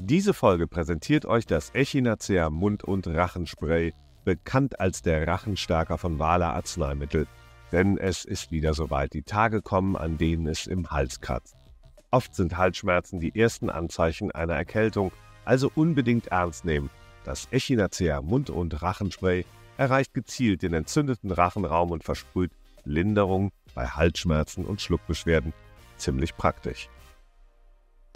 Diese Folge präsentiert euch das Echinacea Mund- und Rachenspray, bekannt als der Rachenstärker von Wala Arzneimittel. Denn es ist wieder soweit, die Tage kommen, an denen es im Hals kratzt. Oft sind Halsschmerzen die ersten Anzeichen einer Erkältung, also unbedingt ernst nehmen. Das Echinacea Mund- und Rachenspray erreicht gezielt den entzündeten Rachenraum und versprüht Linderung bei Halsschmerzen und Schluckbeschwerden. Ziemlich praktisch.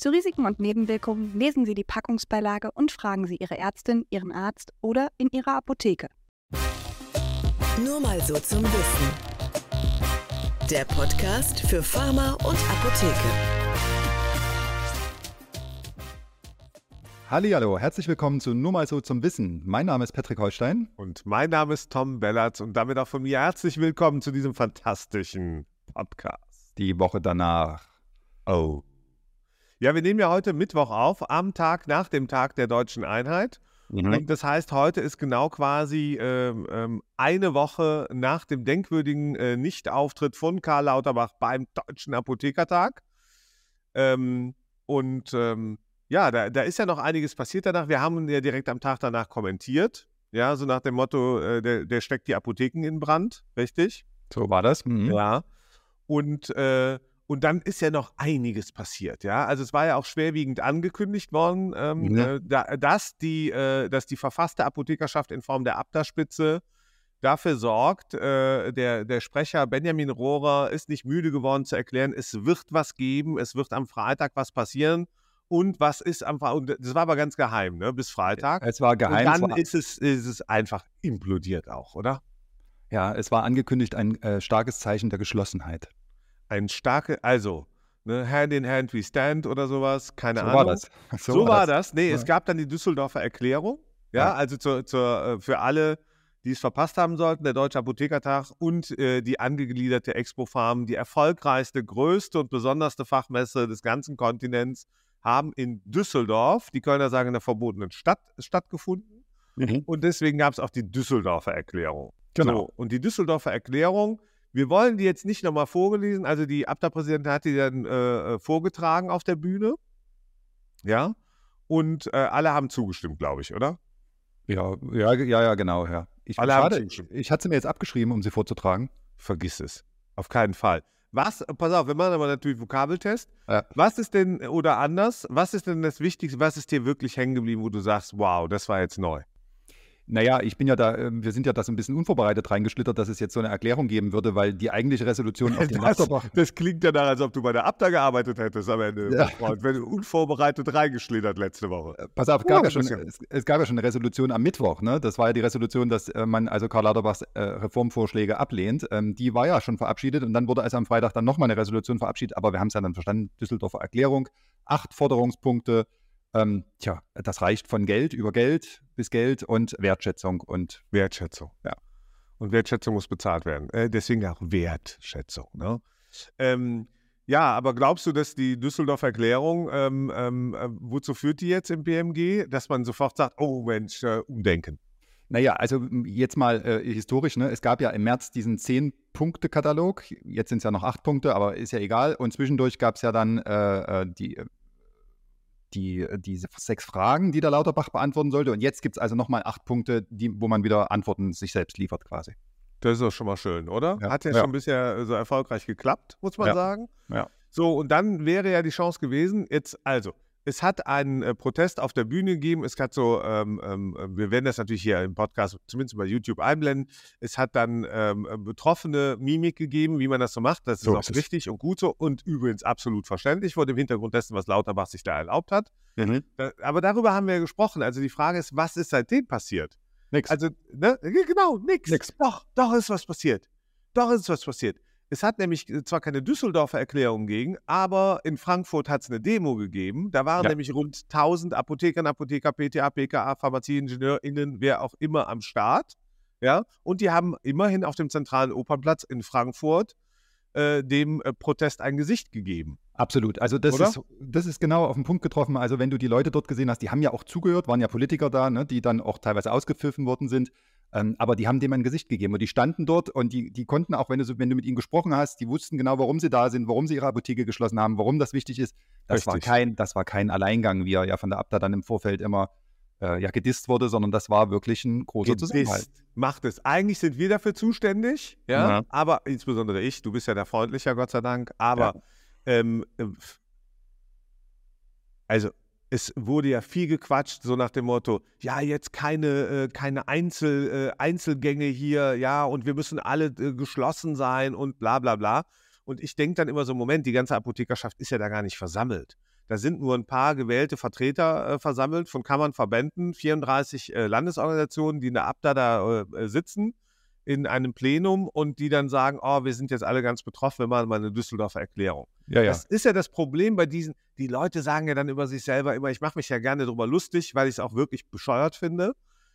Zu Risiken und Nebenwirkungen lesen Sie die Packungsbeilage und fragen Sie Ihre Ärztin, Ihren Arzt oder in Ihrer Apotheke. Nur mal so zum Wissen. Der Podcast für Pharma und Apotheke. Hallihallo, herzlich willkommen zu Nur mal so zum Wissen. Mein Name ist Patrick Holstein. Und mein Name ist Tom Bellatz und damit auch von mir herzlich willkommen zu diesem fantastischen Podcast. Die Woche danach. Oh. Ja, wir nehmen ja heute Mittwoch auf, am Tag nach dem Tag der deutschen Einheit. Mhm. Und das heißt, heute ist genau quasi ähm, ähm, eine Woche nach dem denkwürdigen äh, Nichtauftritt von Karl Lauterbach beim Deutschen Apothekertag. Ähm, und ähm, ja, da, da ist ja noch einiges passiert danach. Wir haben ja direkt am Tag danach kommentiert. Ja, so nach dem Motto, äh, der, der steckt die Apotheken in Brand, richtig? So war das. Mhm. Ja. Und, äh, und dann ist ja noch einiges passiert, ja. Also es war ja auch schwerwiegend angekündigt worden, ähm, Ja. äh, da, dass, die, äh, dass die verfasste Apothekerschaft in Form der Abda-Spitze dafür sorgt, äh, der, der Sprecher Benjamin Rohrer ist nicht müde geworden zu erklären, es wird was geben, es wird am Freitag was passieren. Und was ist am Freitag? Das war aber ganz geheim, ne? Bis Freitag. Es war geheim. und dann ist es, ist es einfach implodiert auch, oder? ja, es war angekündigt ein äh, starkes Zeichen der Geschlossenheit. Ein starke, also ne, Hand in Hand we stand oder sowas, keine so Ahnung. war das. So, war das. Nee, Ja. es gab dann die Düsseldorfer Erklärung, ja, Ja. also zur, zur, äh, für alle, die es verpasst haben sollten, der Deutsche Apothekertag und äh, die angegliederte Expo Farm, die erfolgreichste, größte und besonderste Fachmesse des ganzen Kontinents, haben in Düsseldorf, die Kölner sagen in der verbotenen Stadt, stattgefunden. Mhm. Und deswegen gab es auch die Düsseldorfer Erklärung. Genau. So, und die Düsseldorfer Erklärung, wir wollen die jetzt nicht nochmal vorgelesen, also die Abda-Präsidentin hat die dann äh, äh, vorgetragen auf der Bühne. Ja. Und äh, alle haben zugestimmt, glaube ich, oder? Ja, ja, ja, ja, genau. Ja. Ich, Alle haben schade, zugestimmt. ich hatte sie mir jetzt abgeschrieben, um sie vorzutragen. Vergiss es. Auf keinen Fall. Was, pass auf, wir machen aber natürlich Vokabeltest. Ja. Was ist denn, oder anders, was ist denn das Wichtigste, was ist dir wirklich hängen geblieben, wo du sagst, wow, das war jetzt neu? Naja, ich bin ja da, ähm, wir sind ja da so ein bisschen unvorbereitet reingeschlittert, dass es jetzt so eine Erklärung geben würde, weil die eigentliche Resolution auf den Das, Lauterbach. das klingt ja nach, als ob du bei der Abda gearbeitet hättest am Ende, Ja. Freund, wenn du unvorbereitet reingeschlittert letzte Woche. Pass auf, Oh, gab ja das schon, ja- es, es gab ja schon eine Resolution am Mittwoch. Ne? Das war ja die Resolution, dass äh, man also Karl Lauterbachs äh, Reformvorschläge ablehnt. Ähm, die war ja schon verabschiedet und dann wurde also am Freitag dann nochmal eine Resolution verabschiedet. Aber wir haben es ja dann verstanden, Düsseldorfer Erklärung, acht Forderungspunkte. Ähm, tja, das reicht von Geld über Geld bis Geld und Wertschätzung und Wertschätzung. Ja. Und Wertschätzung muss bezahlt werden. Äh, deswegen auch Wertschätzung. Ne? Ähm, ja, aber glaubst du, dass die Düsseldorfer Erklärung, ähm, ähm, äh, wozu führt die jetzt im BMG? Dass man sofort sagt, oh Mensch, äh, umdenken. Naja, also jetzt mal äh, historisch, ne? es gab ja im März diesen Zehn-Punkte-Katalog, jetzt sind es ja noch acht Punkte, aber ist ja egal. Und zwischendurch gab es ja dann äh, äh, die, äh, die, äh, diese sechs Fragen, die der Lauterbach beantworten sollte. Und jetzt gibt es also nochmal acht Punkte, die, wo man wieder Antworten sich selbst liefert quasi. Das ist doch schon mal schön, oder? Ja. Hat ja, Ja. schon bisher äh, so erfolgreich geklappt, muss man Ja. sagen. Ja. So, und dann wäre ja die Chance gewesen, jetzt, also, es hat einen äh, Protest auf der Bühne gegeben. Es hat so, ähm, ähm, äh, wir werden das natürlich hier im Podcast, zumindest bei YouTube einblenden. Es hat dann ähm, äh, betroffene Mimik gegeben, wie man das so macht. Das ist So auch ist richtig und gut so und übrigens absolut verständlich vor dem Hintergrund dessen, was Lauterbach sich da erlaubt hat. Da, aber darüber haben wir ja gesprochen. Also die Frage ist, was ist seitdem passiert? Nix. Also, ne, genau, nix. Nix. Doch, doch ist was passiert. Doch ist was passiert. Es hat nämlich äh, zwar keine Düsseldorfer Erklärung gegeben, aber in Frankfurt hat es eine Demo gegeben. Da waren Ja. nämlich rund 1000 Apothekern, Apotheker, PTA, PKA, PharmazieingenieurInnen, wer auch immer am Start. Ja, und die haben immerhin auf dem zentralen Opernplatz in Frankfurt äh, dem äh, Protest ein Gesicht gegeben. Absolut. Also das Oder? ist, das ist genau auf den Punkt getroffen. Also wenn du die Leute dort gesehen hast, die haben ja auch zugehört, waren ja Politiker da, ne, die dann auch teilweise ausgepfiffen worden sind. Ähm, aber die haben dem ein Gesicht gegeben und die standen dort und die, die konnten auch, wenn du, wenn du mit ihnen gesprochen hast, die wussten genau, warum sie da sind, warum sie ihre Apotheke geschlossen haben, warum das wichtig ist. Das, war kein, das war kein Alleingang, wie er ja von der Abda dann im Vorfeld immer äh, ja, gedisst wurde, sondern das war wirklich ein großer gedisst Zusammenhalt. Macht es. Eigentlich sind wir dafür zuständig, ja, ja, aber insbesondere ich, du bist ja der Freundlicher, Gott sei Dank, aber ja. ähm, äh, also es wurde ja viel gequatscht, so nach dem Motto, ja, jetzt keine, äh, keine Einzel, äh, Einzelgänge hier, ja, und wir müssen alle äh, geschlossen sein und bla bla bla. Und ich denke dann immer so, Moment, die ganze Apothekerschaft ist ja da gar nicht versammelt. Da sind nur ein paar gewählte Vertreter äh, versammelt von Kammern, Verbänden, 34 äh, Landesorganisationen, die in der Abda da äh, sitzen in einem Plenum und die dann sagen, oh, wir sind jetzt alle ganz betroffen, wir machen mal eine Düsseldorfer Erklärung. Ja, ja. Das ist ja das Problem bei diesen, die Leute sagen ja dann über sich selber immer, ich mache mich ja gerne darüber lustig, weil ich es auch wirklich bescheuert finde.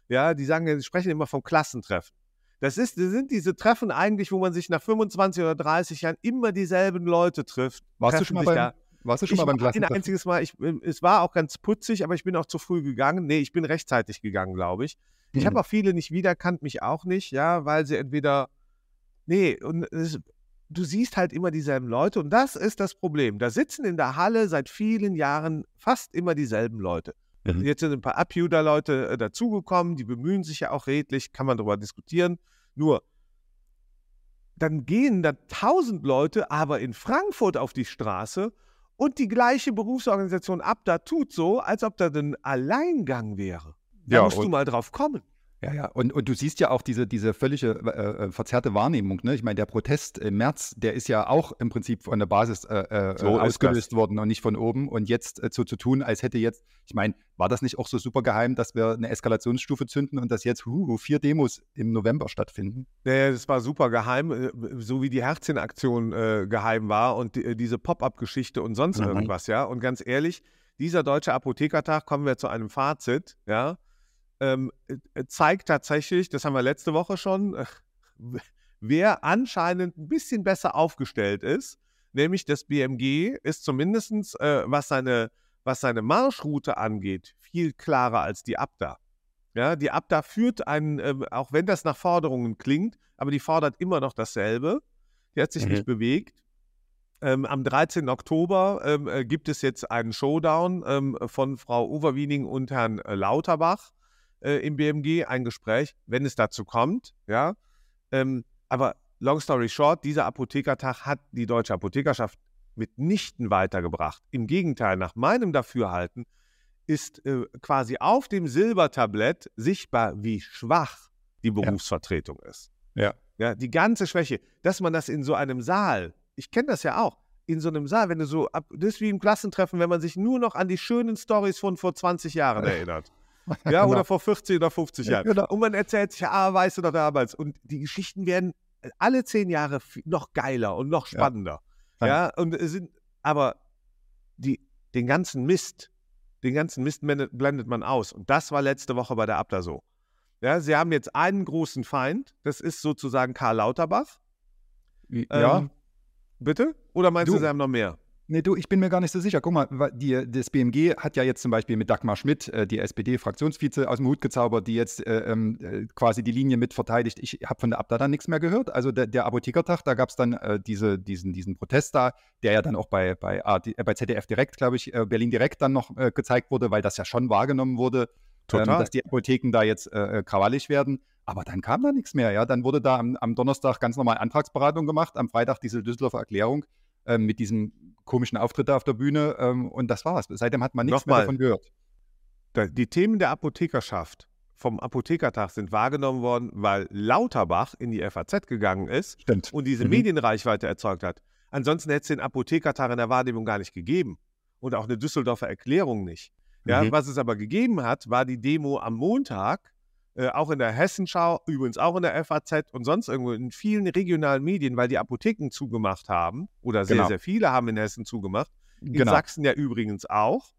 Ja, die sagen, die sprechen immer vom Klassentreffen. Das, ist, das sind diese Treffen eigentlich, wo man sich nach 25 oder 30 Jahren immer dieselben Leute trifft. Warst du schon mal beim, da. Warst du schon ich mal beim Klassentreffen? Ein einziges Mal. Ich, es war auch ganz putzig, aber ich bin auch zu früh gegangen. Nee, ich bin rechtzeitig gegangen, glaube ich. Ich habe mhm. auch viele nicht wiederkannt, mich auch nicht, ja, weil sie entweder, nee, und es, du siehst halt immer dieselben Leute und das ist das Problem. Da sitzen in der Halle seit vielen Jahren fast immer dieselben Leute. Mhm. Jetzt sind ein paar Upjuder-Leute äh, dazugekommen, die bemühen sich ja auch redlich, kann man darüber diskutieren. Nur, dann gehen da tausend Leute aber in Frankfurt auf die Straße und die gleiche Berufsorganisation ab da tut so, als ob da ein Alleingang wäre. Da ja, musst du mal drauf kommen. Ja, ja, und, und du siehst ja auch diese, diese völlige äh, äh, verzerrte Wahrnehmung. Ne? Ich meine, der Protest im März, der ist ja auch im Prinzip von der Basis äh, äh so ausgelöst worden und nicht von oben. Und jetzt äh, so zu tun, als hätte jetzt, ich meine, war das nicht auch so super geheim, dass wir eine Eskalationsstufe zünden und dass jetzt huh, vier Demos im November stattfinden? Ja, das war super geheim, äh, so wie die Herzchenaktion geheim war und die, diese Pop-up-Geschichte und sonst mhm. irgendwas, ja. Und ganz ehrlich, dieser Deutsche Apothekertag, kommen wir zu einem Fazit, ja ähm, äh, zeigt tatsächlich, das haben wir letzte Woche schon, äh, wer anscheinend ein bisschen besser aufgestellt ist. Nämlich das BMG ist zumindest, äh, was, seine, was seine Marschroute angeht, viel klarer als die Abda. Ja, die Abda führt einen, äh, auch wenn das nach Forderungen klingt, aber die fordert immer noch dasselbe. Die hat sich mhm. nicht bewegt. Ähm, am 13. Oktober ähm, äh, gibt es jetzt einen Showdown ähm, von Frau Uwerwiening und Herrn äh, Lauterbach äh, im BMG ein Gespräch, wenn es dazu kommt, ja. Ähm, aber long story short, dieser Apothekertag hat die deutsche Apothekerschaft mitnichten weitergebracht. Im Gegenteil, nach meinem Dafürhalten ist äh, quasi auf dem Silbertablett sichtbar, wie schwach die Berufsvertretung ja. ist. Ja. Ja, die ganze Schwäche, dass man das in so einem Saal, ich kenne das ja auch, in so einem Saal, wenn du so, das ist wie im Klassentreffen, wenn man sich nur noch an die schönen Stories von vor 20 Jahren erinnert. Ja, genau. oder vor 40 oder 50 Jahren. Genau. Und man erzählt sich, ah, weißt du noch damals. Und die Geschichten werden äh, alle zehn Jahre noch geiler und noch spannender. Ja, ja und sind, aber die, den ganzen Mist, den ganzen Mist blendet man aus. Und das war letzte Woche bei der Abda so. Ja, sie haben jetzt einen großen Feind, das ist sozusagen Karl Lauterbach. Ja. Ähm, bitte? Oder meinst du, du, sie haben noch mehr? Nee, du, ich bin mir gar nicht so sicher. Guck mal, die, das BMG hat ja jetzt zum Beispiel mit Dagmar Schmidt, äh, die SPD-Fraktionsvize, aus dem Hut gezaubert, die jetzt äh, ähm, äh, quasi die Linie mit verteidigt. Ich habe von der Abda dann nichts mehr gehört. Also der, der Apothekertag, da gab es dann äh, diese, diesen, diesen Protest da, der ja dann auch bei, bei, AD, äh, bei ZDF direkt, glaube ich, äh, Berlin direkt dann noch gezeigt wurde, weil das ja schon wahrgenommen wurde, ähm, dass die Apotheken da jetzt krawallig werden. Aber dann kam da nichts mehr. Ja, Dann wurde da am, am Donnerstag ganz normal Antragsberatung gemacht, am Freitag diese Düsseldorfer Erklärung mit diesem komischen Auftritte auf der Bühne ähm, und das war's. Seitdem hat man nichts Nochmal, mehr davon gehört. Die Themen der Apothekerschaft vom Apothekertag sind wahrgenommen worden, weil Lauterbach in die FAZ gegangen ist Stimmt. und diese mhm. Medienreichweite erzeugt hat. Ansonsten hätte es den Apothekertag in der Wahrnehmung gar nicht gegeben und auch eine Düsseldorfer Erklärung nicht. Ja, mhm. Was es aber gegeben hat, war die Demo am Montag, äh, auch in der Hessenschau, übrigens auch in der FAZ und sonst irgendwo in vielen regionalen Medien, weil die Apotheken zugemacht haben oder sehr, genau. sehr viele haben in Hessen zugemacht. In genau. Sachsen ja übrigens auch.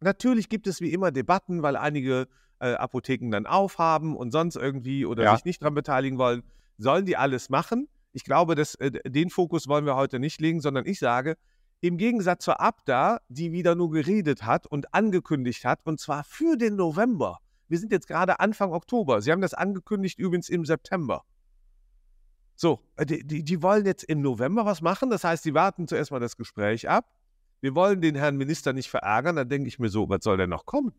Natürlich gibt es wie immer Debatten, weil einige äh, Apotheken dann aufhaben und sonst irgendwie oder ja. sich nicht daran beteiligen wollen. Sollen die alles machen? Ich glaube, dass, äh, den Fokus wollen wir heute nicht legen, sondern ich sage, im Gegensatz zur Abda, die wieder nur geredet hat und angekündigt hat, und zwar für den November Wir sind jetzt gerade Anfang Oktober. Sie haben das angekündigt übrigens im September. So, äh, die, die, die wollen jetzt im November was machen. Das heißt, sie warten zuerst mal das Gespräch ab. Wir wollen den Herrn Minister nicht verärgern. Dann denke ich mir so, was soll denn noch kommen?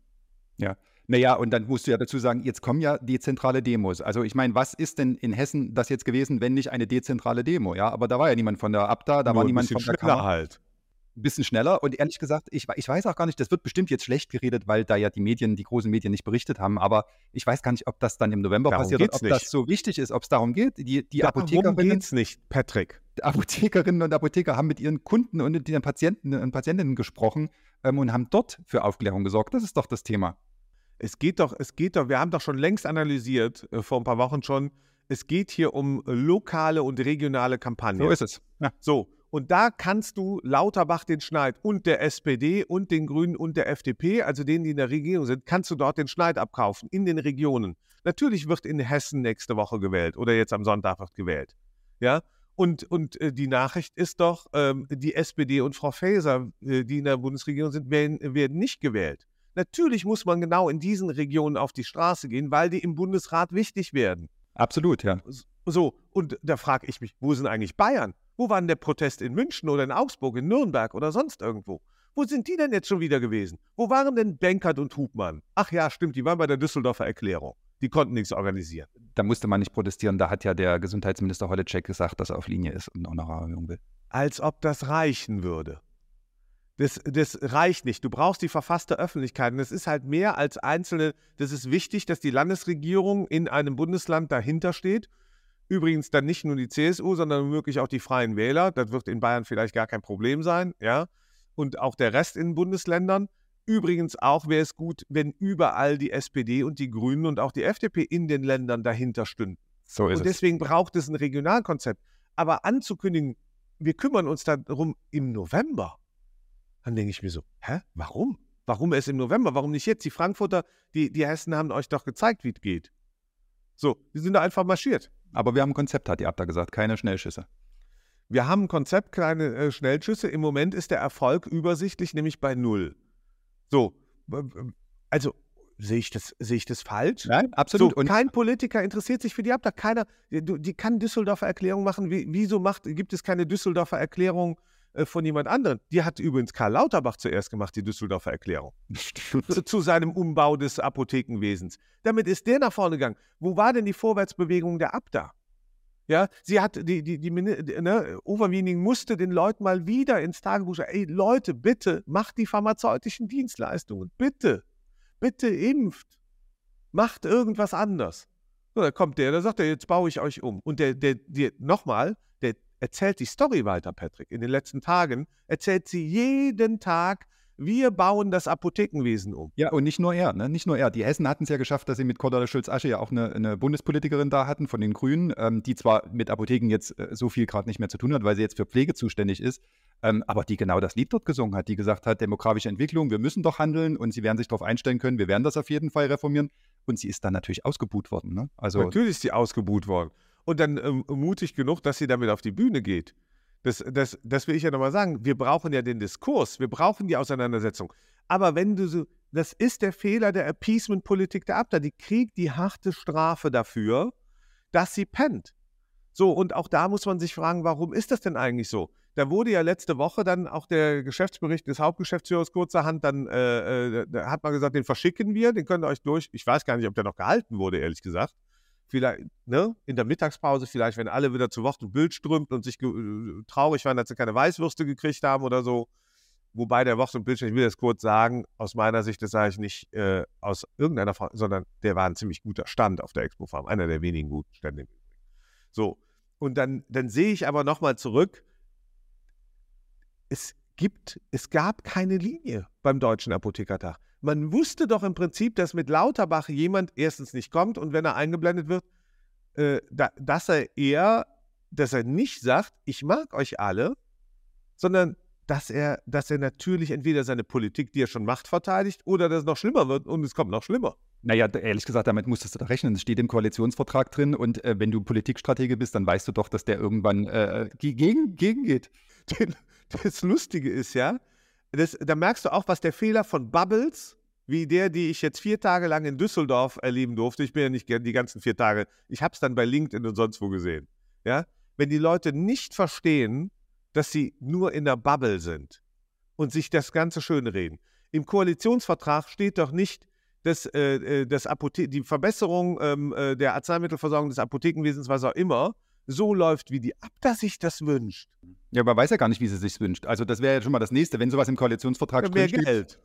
Ja. Naja, und dann musst du ja dazu sagen, jetzt kommen ja dezentrale Demos. Also ich meine, was ist denn in Hessen das jetzt gewesen, wenn nicht eine dezentrale Demo? Ja, aber da war ja niemand von der Abda, da Nur war niemand von der Kammer. halt. Ein bisschen schneller. Und ehrlich gesagt, ich, ich weiß auch gar nicht, das wird bestimmt jetzt schlecht geredet, weil da ja die Medien, die großen Medien nicht berichtet haben. Aber ich weiß gar nicht, ob das dann im November Darum passiert oder ob nicht. das so wichtig ist, ob es darum geht. Die, die Darum Apothekerinnen, geht's nicht, Patrick. Apothekerinnen und Apotheker haben mit ihren Kunden und mit ihren Patienten und Patientinnen gesprochen ähm, und haben dort für Aufklärung gesorgt. Das ist doch das Thema. Es geht doch, es geht doch, wir haben doch schon längst analysiert, äh, vor ein paar Wochen schon, es geht hier um lokale und regionale Kampagnen. So ist es. Ja. So, und da kannst du Lauterbach den Schneid und der SPD und den Grünen und der FDP, also denen, die in der Regierung sind, kannst du dort den Schneid abkaufen in den Regionen. Natürlich wird in Hessen nächste Woche gewählt oder jetzt am Sonntag wird gewählt. Ja, und, und äh, die Nachricht ist doch, ähm, die SPD und Frau Faeser, äh, die in der Bundesregierung sind, werden, werden nicht gewählt. Natürlich muss man genau in diesen Regionen auf die Straße gehen, weil die im Bundesrat wichtig werden. Absolut, ja. So, und da frage ich mich, wo sind eigentlich Bayern? Wo war denn der Protest in München oder in Augsburg, in Nürnberg oder sonst irgendwo? Wo sind die denn jetzt schon wieder gewesen? Wo waren denn Benkert und Hubmann? Ach ja, stimmt, die waren bei der Düsseldorfer Erklärung. Die konnten nichts organisieren. Da musste man nicht protestieren. Da hat ja der Gesundheitsminister Holleczek gesagt, dass er auf Linie ist und Honorarium will. Als ob das reichen würde. Das, das reicht nicht. Du brauchst die verfasste Öffentlichkeit. Und es ist halt mehr als einzelne. Das ist wichtig, dass die Landesregierung in einem Bundesland dahinter steht. Übrigens dann nicht nur die CSU, sondern wirklich auch die Freien Wähler. Das wird in Bayern vielleicht gar kein Problem sein, ja. Und auch der Rest in Bundesländern. Übrigens auch wäre es gut, wenn überall die SPD und die Grünen und auch die FDP in den Ländern dahinter stünden. So ist Und es. deswegen braucht es ein Regionalkonzept. Aber anzukündigen, wir kümmern uns darum im November, dann denke ich mir so, hä, warum? Warum erst im November? Warum nicht jetzt? Die Frankfurter, die, die Hessen haben euch doch gezeigt, wie es geht. So, die sind da einfach marschiert. Aber wir haben ein Konzept, hat die Abda gesagt, keine Schnellschüsse. Wir haben ein Konzept, kleine äh, Schnellschüsse. Im Moment ist der Erfolg übersichtlich, nämlich bei null. So, also sehe ich das, sehe ich das falsch? Nein, absolut. So, und kein Politiker interessiert sich für die Abda. Keiner, die, die kann Düsseldorfer Erklärung machen. Wie, wieso macht, gibt es keine Düsseldorfer Erklärung von jemand anderem? Die hat übrigens Karl Lauterbach zuerst gemacht, die Düsseldorfer Erklärung. zu, zu seinem Umbau des Apothekenwesens. Damit ist der nach vorne gegangen. Wo war denn die Vorwärtsbewegung der Abda? Ja, sie hat, die, die, die, ne, Overweening musste den Leuten mal wieder ins Tagebuch schreiben, ey Leute, bitte, macht die pharmazeutischen Dienstleistungen, bitte, bitte impft, macht irgendwas anders. So, da kommt der, da sagt er, jetzt baue ich euch um. Und der, der, der nochmal, erzählt die Story weiter, Patrick. In den letzten Tagen erzählt sie jeden Tag, wir bauen das Apothekenwesen um. Ja, und nicht nur er, ne? Nicht nur er. Die Hessen hatten es ja geschafft, dass sie mit Cordula Schulz-Asche ja auch eine, eine Bundespolitikerin da hatten von den Grünen, ähm, die zwar mit Apotheken jetzt äh, so viel gerade nicht mehr zu tun hat, weil sie jetzt für Pflege zuständig ist, ähm, aber die genau das Lied dort gesungen hat, die gesagt hat, demografische Entwicklung, wir müssen doch handeln und sie werden sich darauf einstellen können, wir werden das auf jeden Fall reformieren. Und sie ist dann natürlich ausgebuht worden. Ne? Also Natürlich ist sie ausgebuht worden. Und dann ähm, mutig genug, dass sie damit auf die Bühne geht. Das, das, das will ich ja nochmal sagen. Wir brauchen ja den Diskurs, wir brauchen die Auseinandersetzung. Aber wenn du so, das ist der Fehler der Appeasement-Politik der Abda. Die kriegt die harte Strafe dafür, dass sie pennt. So, und auch da muss man sich fragen, warum ist das denn eigentlich so? Da wurde ja letzte Woche dann auch der Geschäftsbericht des Hauptgeschäftsführers kurzerhand, dann äh, äh, hat man gesagt, den verschicken wir, den könnt ihr euch durch. Ich weiß gar nicht, ob der noch gehalten wurde, ehrlich gesagt. Vielleicht, ne, in der Mittagspause, vielleicht, wenn alle wieder zu Wort und Bild strömten und sich äh, traurig waren, dass sie keine Weißwürste gekriegt haben oder so. Wobei der Wort und Bild, ich will das kurz sagen, aus meiner Sicht, das sage ich nicht äh, aus irgendeiner Frage, sondern der war ein ziemlich guter Stand auf der Expo Farm, einer der wenigen guten Stände. So, und dann, dann sehe ich aber nochmal zurück, es gibt, es gab keine Linie beim Deutschen Apothekertag. Man wusste doch im Prinzip, dass mit Lauterbach jemand erstens nicht kommt und wenn er eingeblendet wird, äh, da, dass er eher, dass er nicht sagt, ich mag euch alle, sondern dass er, dass er natürlich entweder seine Politik, die er schon macht, verteidigt oder dass es noch schlimmer wird und es kommt noch schlimmer. Naja, ehrlich gesagt, damit musstest du da rechnen. Es steht im Koalitionsvertrag drin und äh, wenn du Politikstratege bist, dann weißt du doch, dass der irgendwann äh, ge- gegen, gegen geht. Das Lustige ist ja, das, da merkst du auch, was der Fehler von Bubbles wie der, die ich jetzt vier Tage lang in Düsseldorf erleben durfte. Ich bin ja nicht die ganzen vier Tage. Ich habe es dann bei LinkedIn und sonst wo gesehen. Ja, wenn die Leute nicht verstehen, dass sie nur in der Bubble sind und sich das Ganze schön reden. Im Koalitionsvertrag steht doch nicht, dass, äh, äh das die Verbesserung ähm, äh, der Arzneimittelversorgung des Apothekenwesens, was auch immer, so läuft, wie die Abda sich das wünscht. Ja, aber weiß ja gar nicht, wie sie sich wünscht. Also das wäre ja schon mal das Nächste, wenn sowas im Koalitionsvertrag ja, mehr steht. Geld.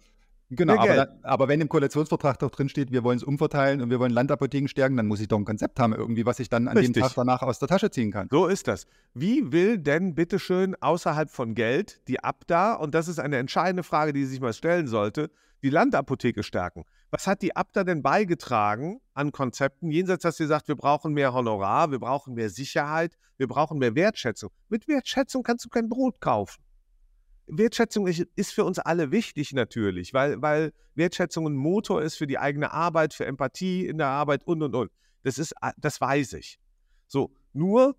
Genau, aber, dann, aber, wenn im Koalitionsvertrag doch drin steht, wir wollen es umverteilen und wir wollen Landapotheken stärken, dann muss ich doch ein Konzept haben, irgendwie, was ich dann an Richtig. dem Tag danach aus der Tasche ziehen kann. So ist das. Wie will denn bitteschön außerhalb von Geld die Abda, und das ist eine entscheidende Frage, die sich mal stellen sollte, die Landapotheke stärken? Was hat die Abda denn beigetragen an Konzepten, jenseits, dass sie sagt, wir brauchen mehr Honorar, wir brauchen mehr Sicherheit, wir brauchen mehr Wertschätzung? Mit Wertschätzung kannst du kein Brot kaufen. Wertschätzung ist für uns alle wichtig natürlich, weil, weil Wertschätzung ein Motor ist für die eigene Arbeit, für Empathie in der Arbeit und und und. Das ist, das weiß ich. So, nur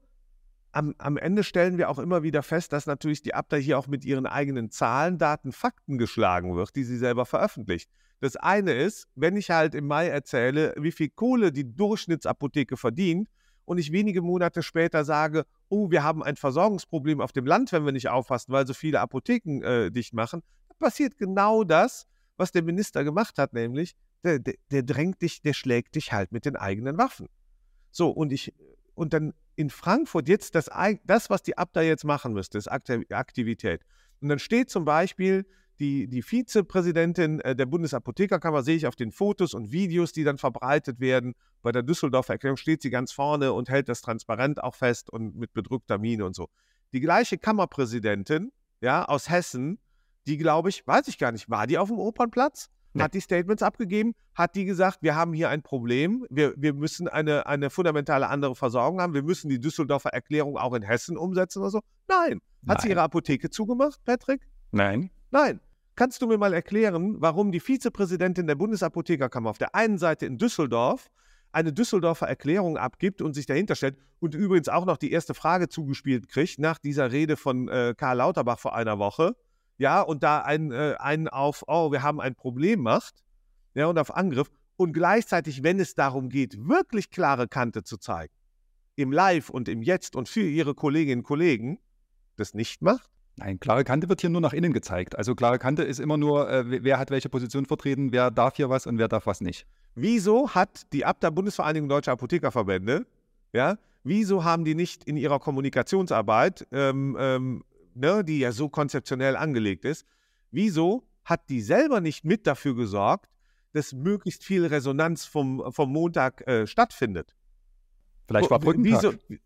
am, am Ende stellen wir auch immer wieder fest, dass natürlich die Abda hier auch mit ihren eigenen Zahlen, Daten, Fakten geschlagen wird, die sie selber veröffentlicht. Das eine ist, wenn ich halt im Mai erzähle, wie viel Kohle die Durchschnittsapotheke verdient, und ich wenige Monate später sage, oh, wir haben ein Versorgungsproblem auf dem Land, wenn wir nicht aufpassen, weil so viele Apotheken äh, dicht machen, passiert genau das, was der Minister gemacht hat, nämlich der, der, der drängt dich, der schlägt dich halt mit den eigenen Waffen. So, und ich, und dann in Frankfurt jetzt das, das was die Abda jetzt machen müsste, ist Aktivität. Und dann steht zum Beispiel die, die Vizepräsidentin äh, der Bundesapothekerkammer sehe ich auf den Fotos und Videos, die dann verbreitet werden. Bei der Düsseldorfer Erklärung steht sie ganz vorne und hält das transparent auch fest und mit bedrückter Miene und so. Die gleiche Kammerpräsidentin, ja, aus Hessen, die glaube ich, weiß ich gar nicht, war die auf dem Opernplatz? Nee. Hat die Statements abgegeben? Hat die gesagt, wir haben hier ein Problem, wir, wir müssen eine, eine fundamentale andere Versorgung haben, wir müssen die Düsseldorfer Erklärung auch in Hessen umsetzen oder so? Nein. Hat Nein. sie ihre Apotheke zugemacht, Patrick? Nein. Nein. Kannst du mir mal erklären, warum die Vizepräsidentin der Bundesapothekerkammer auf der einen Seite in Düsseldorf eine Düsseldorfer Erklärung abgibt und sich dahinter stellt und übrigens auch noch die erste Frage zugespielt kriegt nach dieser Rede von äh, Karl Lauterbach vor einer Woche, ja, und da einen, äh, einen auf, oh, wir haben ein Problem macht, ja, und auf Angriff und gleichzeitig, wenn es darum geht, wirklich klare Kante zu zeigen, im Live und im Jetzt und für ihre Kolleginnen und Kollegen, das nicht macht? Nein, klare Kante wird hier nur nach innen gezeigt. Also klare Kante ist immer nur, äh, wer hat welche Position vertreten, wer darf hier was und wer darf was nicht. Wieso hat die ABDA Bundesvereinigung Deutscher Apothekerverbände, ja, wieso haben die nicht in ihrer Kommunikationsarbeit, ähm, ähm, ne, die ja so konzeptionell angelegt ist, wieso hat die selber nicht mit dafür gesorgt, dass möglichst viel Resonanz vom, vom Montag äh, stattfindet? Vielleicht war Brückentag. Wieso,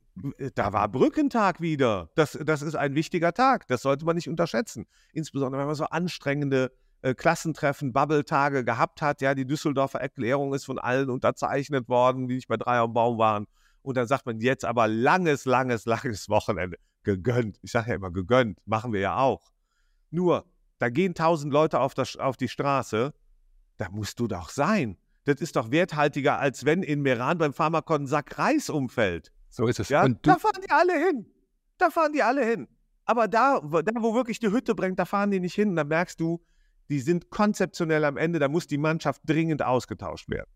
da war Brückentag wieder. Das, das ist ein wichtiger Tag. Das sollte man nicht unterschätzen. Insbesondere, wenn man so anstrengende äh, Klassentreffen, Bubble-Tage gehabt hat. Ja, die Düsseldorfer Erklärung ist von allen unterzeichnet worden, die nicht bei drei am Baum waren. Und dann sagt man jetzt aber langes, langes, langes Wochenende. Gegönnt. Ich sage ja immer gegönnt. Machen wir ja auch. Nur, da gehen tausend Leute auf, das, auf die Straße. Da musst du doch sein. Das ist doch werthaltiger, als wenn in Meran beim Pharmakon ein Sack Reis umfällt. So ist es. Ja, da fahren die alle hin. Da fahren die alle hin. Aber da, da, wo wirklich die Hütte brennt, da fahren die nicht hin. Und da merkst du, die sind konzeptionell am Ende. Da muss die Mannschaft dringend ausgetauscht werden.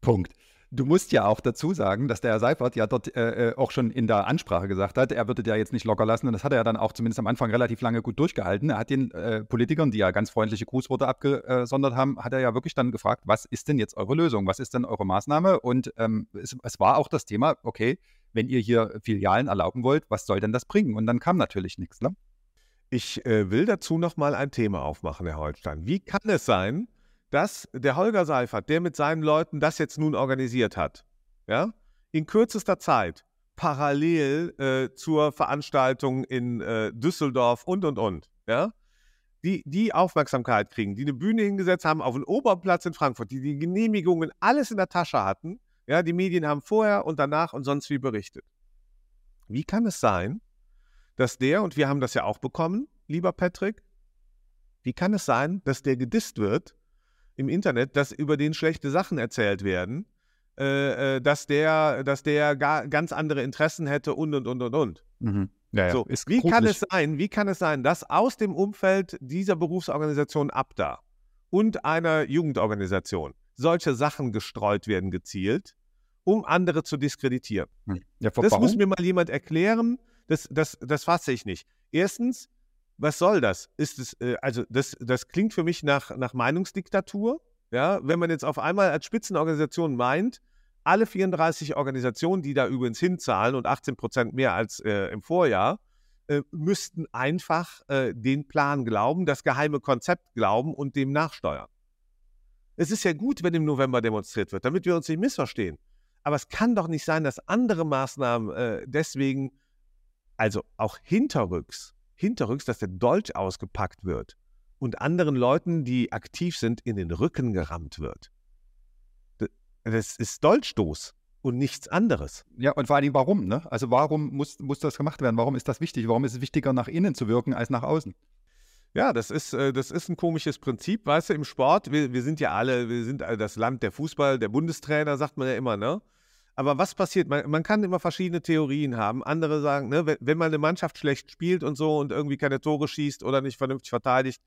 Punkt. Du musst ja auch dazu sagen, dass der Herr Seifert ja dort äh, äh, auch schon in der Ansprache gesagt hat, er würde der jetzt nicht locker lassen. Und das hat er ja dann auch zumindest am Anfang relativ lange gut durchgehalten. Er hat den äh, Politikern, die ja ganz freundliche Grußworte abgesondert haben, hat er ja wirklich dann gefragt, was ist denn jetzt eure Lösung? Was ist denn eure Maßnahme? Und ähm, es, es war auch das Thema, okay, wenn ihr hier Filialen erlauben wollt, was soll denn das bringen? Und dann kam natürlich nichts. Ne? Ich äh, will dazu noch mal ein Thema aufmachen, Herr Holstein. Wie kann es sein, dass der Holger Seifert, der mit seinen Leuten das jetzt nun organisiert hat, ja, in kürzester Zeit parallel äh, zur Veranstaltung in äh, Düsseldorf und und und, ja, die, die Aufmerksamkeit kriegen, die eine Bühne hingesetzt haben auf dem Oberplatz in Frankfurt, die die Genehmigungen alles in der Tasche hatten, ja, die Medien haben vorher und danach und sonst wie berichtet. Wie kann es sein, dass der, und wir haben das ja auch bekommen, lieber Patrick, wie kann es sein, dass der gedisst wird im Internet, dass über den schlechte Sachen erzählt werden, äh, äh, dass der, dass der gar, ganz andere Interessen hätte und und und und und. Mhm. Ja, ja. So, wie gruselig. kann es sein, wie kann es sein, dass aus dem Umfeld dieser Berufsorganisation ABDA und einer Jugendorganisation solche Sachen gestreut werden gezielt, um andere zu diskreditieren. Hm. Ja, das muss mir mal jemand erklären. Das, das, das fasse ich nicht. Erstens, was soll das? Ist es, äh, also das, das klingt für mich nach, nach Meinungsdiktatur. Ja, wenn man jetzt auf einmal als Spitzenorganisation meint, alle 34 Organisationen, die da übrigens hinzahlen und 18 Prozent mehr als äh, im Vorjahr, äh, müssten einfach äh, den Plan glauben, das geheime Konzept glauben und dem nachsteuern. Es ist ja gut, wenn im November demonstriert wird, damit wir uns nicht missverstehen. Aber es kann doch nicht sein, dass andere Maßnahmen äh, deswegen, also auch hinterrücks, hinterrücks, dass der Dolch ausgepackt wird und anderen Leuten, die aktiv sind, in den Rücken gerammt wird. Das ist Dolchstoß und nichts anderes. Ja, und vor allen Dingen warum, ne? Also warum muss, muss das gemacht werden? Warum ist das wichtig? Warum ist es wichtiger, nach innen zu wirken als nach außen? Ja, das ist, äh, das ist ein komisches Prinzip, weißt du, im Sport, wir, wir sind ja alle, wir sind das Land der Fußball, der Bundestrainer, sagt man ja immer, ne? Aber was passiert? Man, man kann immer verschiedene Theorien haben. Andere sagen, ne, wenn, wenn man eine Mannschaft schlecht spielt und so und irgendwie keine Tore schießt oder nicht vernünftig verteidigt,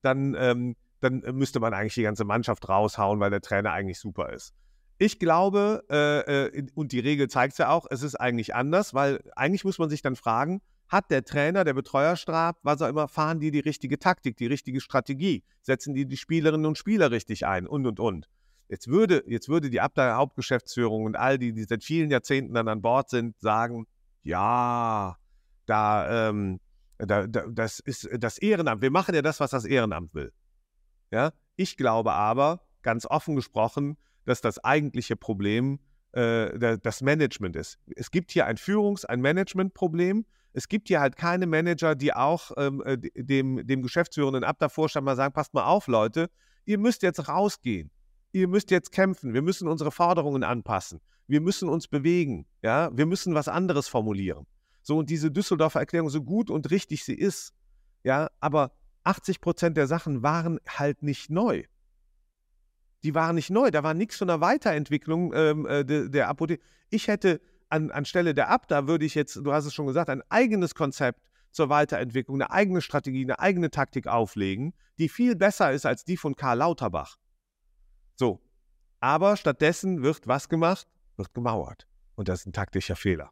dann, ähm, dann müsste man eigentlich die ganze Mannschaft raushauen, weil der Trainer eigentlich super ist. Ich glaube, äh, äh, und die Regel zeigt es ja auch, es ist eigentlich anders, weil eigentlich muss man sich dann fragen, hat der Trainer, der Betreuerstab, was auch immer, fahren die die richtige Taktik, die richtige Strategie, setzen die die Spielerinnen und Spieler richtig ein und, und, und. Jetzt würde, jetzt würde die Abteilung Hauptgeschäftsführung und all die, die seit vielen Jahrzehnten dann an Bord sind, sagen, ja, da, ähm, da, da, das ist das Ehrenamt. Wir machen ja das, was das Ehrenamt will. Ja, ich glaube aber, ganz offen gesprochen, dass das eigentliche Problem äh, das Management ist. Es gibt hier ein Führungs-, ein Managementproblem. Es gibt hier halt keine Manager, die auch ähm, äh, dem, dem geschäftsführenden Abda-Vorstand mal sagen, passt mal auf, Leute, ihr müsst jetzt rausgehen. Ihr müsst jetzt kämpfen. Wir müssen unsere Forderungen anpassen. Wir müssen uns bewegen. Ja, wir müssen was anderes formulieren. So, und diese Düsseldorfer Erklärung, so gut und richtig sie ist, ja, aber 80 Prozent der Sachen waren halt nicht neu die waren nicht neu. Da war nichts von der Weiterentwicklung ähm, äh, der, der Apotheke. Ich hätte an, anstelle der Abda, würde ich jetzt, du hast es schon gesagt, ein eigenes Konzept zur Weiterentwicklung, eine eigene Strategie, eine eigene Taktik auflegen, die viel besser ist als die von Karl Lauterbach. So. Aber stattdessen wird was gemacht? Wird gemauert. Und das ist ein taktischer Fehler.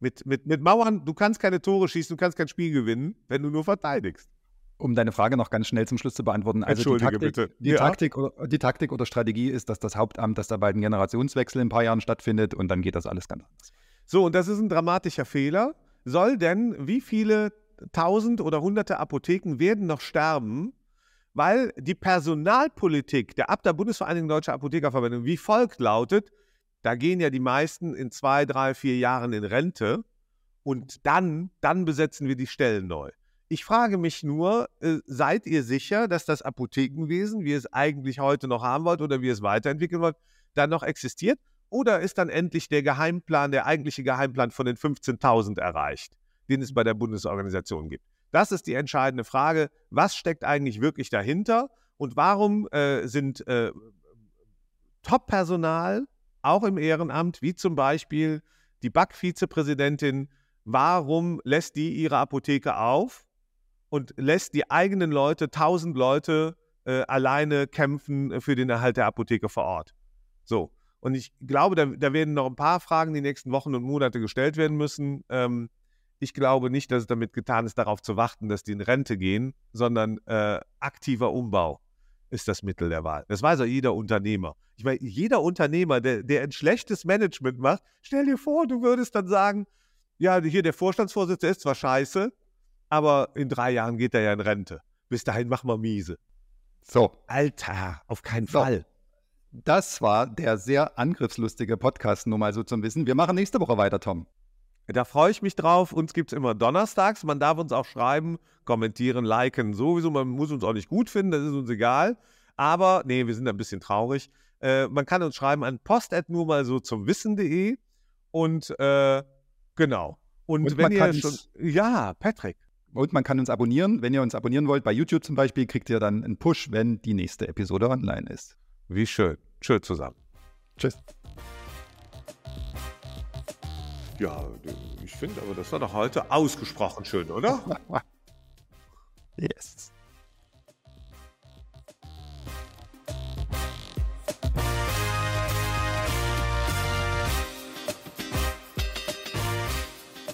Mit, mit, mit Mauern, du kannst keine Tore schießen, du kannst kein Spiel gewinnen, wenn du nur verteidigst. Um deine Frage noch ganz schnell zum Schluss zu beantworten. Also die Taktik, bitte. Die, ja. Taktik oder, die Taktik oder Strategie ist, dass das Hauptamt, dass da bald ein Generationswechsel in ein paar Jahren stattfindet und dann geht das alles ganz anders. So, und das ist ein dramatischer Fehler. Soll denn, wie viele tausend oder hunderte Apotheken werden noch sterben, weil die Personalpolitik der Abda Bundesvereinigung Deutscher Apothekerverbände wie folgt lautet, da gehen ja die meisten in zwei, drei, vier Jahren in Rente und dann, dann besetzen wir die Stellen neu. Ich frage mich nur, äh, seid ihr sicher, dass das Apothekenwesen, wie es eigentlich heute noch haben wollt oder wie es weiterentwickeln wollt, dann noch existiert? Oder ist dann endlich der Geheimplan, der eigentliche Geheimplan von den 15.000 erreicht, den es bei der Bundesorganisation gibt? Das ist die entscheidende Frage. Was steckt eigentlich wirklich dahinter? Und warum äh, sind äh, Top-Personal, auch im Ehrenamt, wie zum Beispiel die BAC-Vizepräsidentin, warum lässt die ihre Apotheke auf? und lässt die eigenen Leute, tausend Leute, äh, alleine kämpfen für den Erhalt der Apotheke vor Ort. So. Und ich glaube, da, da, werden noch ein paar Fragen die nächsten Wochen und Monate gestellt werden müssen. Ähm, ich glaube nicht, dass es damit getan ist, darauf zu warten, dass die in Rente gehen, sondern äh, aktiver Umbau ist das Mittel der Wahl. Das weiß auch jeder Unternehmer. Ich meine, jeder Unternehmer, der, der ein schlechtes Management macht, stell dir vor, du würdest dann sagen, ja, hier der Vorstandsvorsitzende ist zwar scheiße, aber in drei Jahren geht er ja in Rente. Bis dahin machen wir miese. So. Alter, auf keinen so. Fall. Das war der sehr angriffslustige Podcast, nur mal so zum Wissen. Wir machen nächste Woche weiter, Tom. Da freue ich mich drauf. Uns gibt es immer donnerstags. Man darf uns auch schreiben, kommentieren, liken. Sowieso, man muss uns auch nicht gut finden, das ist uns egal. Aber, nee, wir sind ein bisschen traurig. Äh, man kann uns schreiben an post nur mal so zum Wissen.de. Und äh, genau. Und, Und wenn ihr schon. Ja, Patrick. Und man kann uns abonnieren. Wenn ihr uns abonnieren wollt, bei YouTube zum Beispiel, kriegt ihr dann einen Push, wenn die nächste Episode online ist. Wie schön. Schön zusammen. Tschüss. Ja, ich finde aber, das war doch heute ausgesprochen schön, oder? yes.